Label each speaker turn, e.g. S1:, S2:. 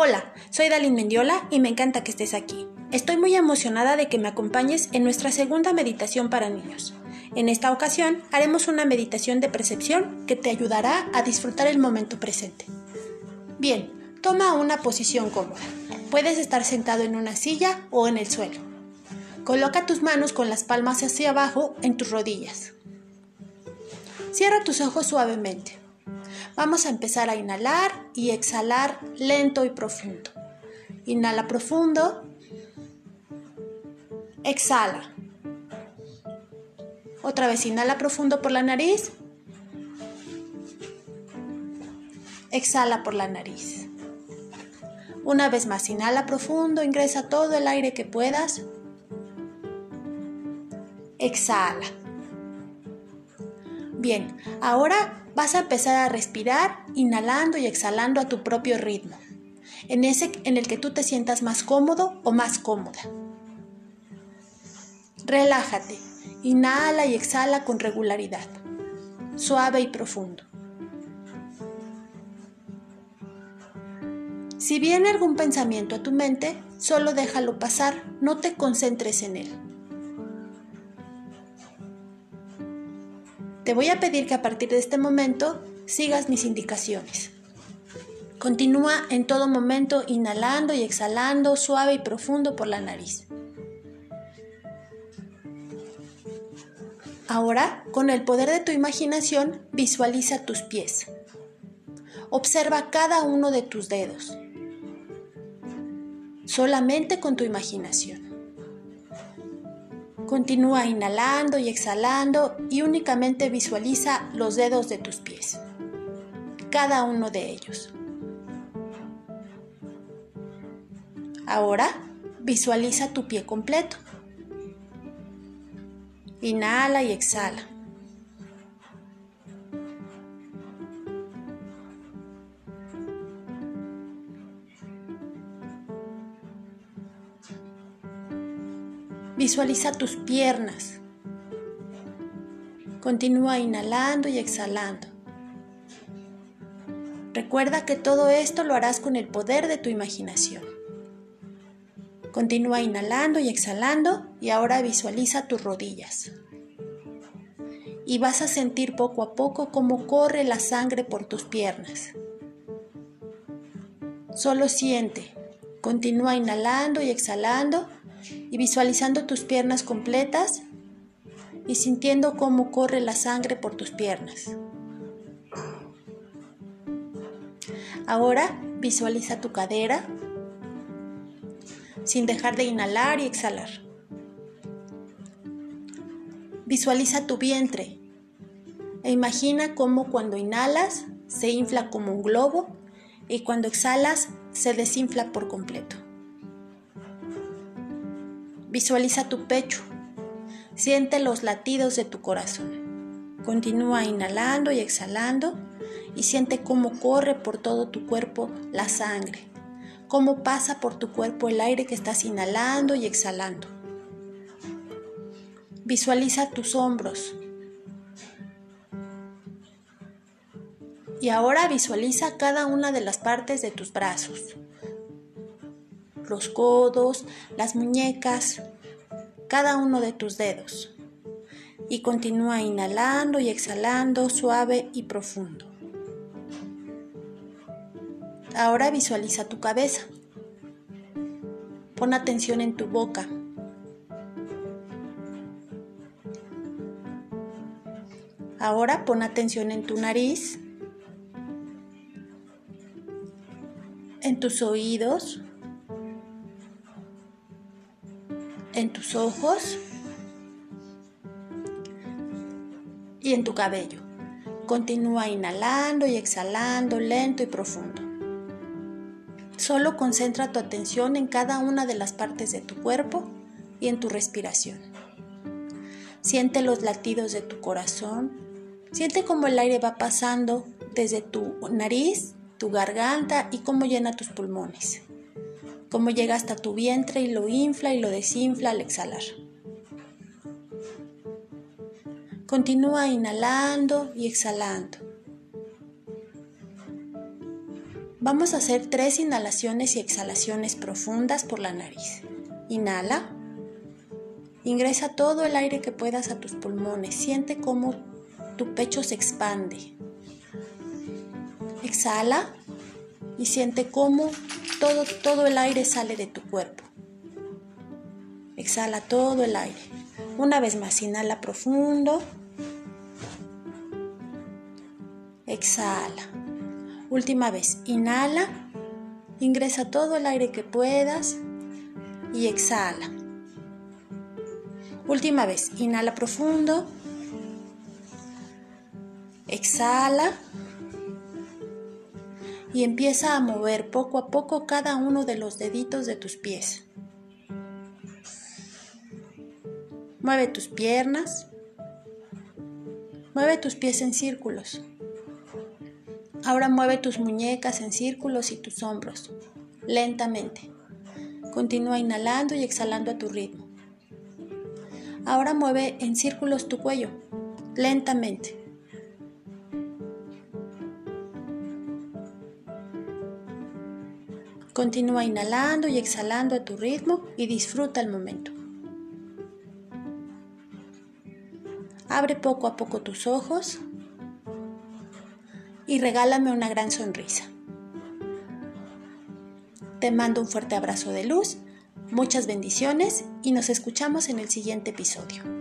S1: Hola, soy Dalin Mendiola y me encanta que estés aquí. Estoy muy emocionada de que me acompañes en nuestra segunda meditación para niños. En esta ocasión haremos una meditación de percepción que te ayudará a disfrutar el momento presente. Bien, toma una posición cómoda. Puedes estar sentado en una silla o en el suelo. Coloca tus manos con las palmas hacia abajo en tus rodillas. Cierra tus ojos suavemente. Vamos a empezar a inhalar y exhalar lento y profundo. Inhala profundo. Exhala. Otra vez inhala profundo por la nariz. Exhala por la nariz. Una vez más, inhala profundo, ingresa todo el aire que puedas. Exhala. Bien, ahora vas a empezar a respirar inhalando y exhalando a tu propio ritmo, en ese en el que tú te sientas más cómodo o más cómoda. Relájate, inhala y exhala con regularidad, suave y profundo. Si viene algún pensamiento a tu mente, solo déjalo pasar, no te concentres en él. Te voy a pedir que a partir de este momento sigas mis indicaciones. Continúa en todo momento inhalando y exhalando suave y profundo por la nariz. Ahora, con el poder de tu imaginación, visualiza tus pies. Observa cada uno de tus dedos solamente con tu imaginación. Continúa inhalando y exhalando y únicamente visualiza los dedos de tus pies, cada uno de ellos. Ahora visualiza tu pie completo. Inhala y exhala. Visualiza tus piernas. Continúa inhalando y exhalando. Recuerda que todo esto lo harás con el poder de tu imaginación. Continúa inhalando y exhalando y ahora visualiza tus rodillas. Y vas a sentir poco a poco cómo corre la sangre por tus piernas. Solo siente. Continúa inhalando y exhalando y visualizando tus piernas completas y sintiendo cómo corre la sangre por tus piernas. Ahora visualiza tu cadera sin dejar de inhalar y exhalar. Visualiza tu vientre e imagina cómo cuando inhalas se infla como un globo y cuando exhalas se desinfla por completo. Visualiza tu pecho. Siente los latidos de tu corazón. Continúa inhalando y exhalando y siente cómo corre por todo tu cuerpo la sangre, cómo pasa por tu cuerpo el aire que estás inhalando y exhalando. Visualiza tus hombros. Y ahora visualiza cada una de las partes de tus brazos, los codos, las muñecas, cada uno de tus dedos. Y continúa inhalando y exhalando suave y profundo. Ahora visualiza tu cabeza. Pon atención en tu boca. Ahora pon atención en tu nariz, en tus oídos, en tus ojos y en tu cabello. Continúa inhalando y exhalando lento y profundo. Solo concentra tu atención en cada una de las partes de tu cuerpo y en tu respiración. Siente los latidos de tu corazón. Siente cómo el aire va pasando desde tu nariz, tu garganta y cómo llena tus pulmones cómo llega hasta tu vientre y lo infla y lo desinfla al exhalar. Continúa inhalando y exhalando. Vamos a hacer tres inhalaciones y exhalaciones profundas por la nariz. Inhala. Ingresa todo el aire que puedas a tus pulmones. Siente cómo tu pecho se expande. Exhala y siente cómo todo, todo el aire sale de tu cuerpo. Exhala todo el aire. Una vez más, inhala profundo. Exhala. Última vez, inhala, ingresa todo el aire que puedas y exhala. Última vez, inhala profundo, exhala y empieza a mover poco a poco cada uno de los deditos de tus pies. Mueve tus piernas, mueve tus pies en círculos. Ahora mueve tus muñecas en círculos y tus hombros, lentamente. Continúa inhalando y exhalando a tu ritmo. Ahora mueve en círculos tu cuello, lentamente. Continúa inhalando y exhalando a tu ritmo y disfruta el momento. Abre poco a poco tus ojos y regálame una gran sonrisa. Te mando un fuerte abrazo de luz, muchas bendiciones y nos escuchamos en el siguiente episodio.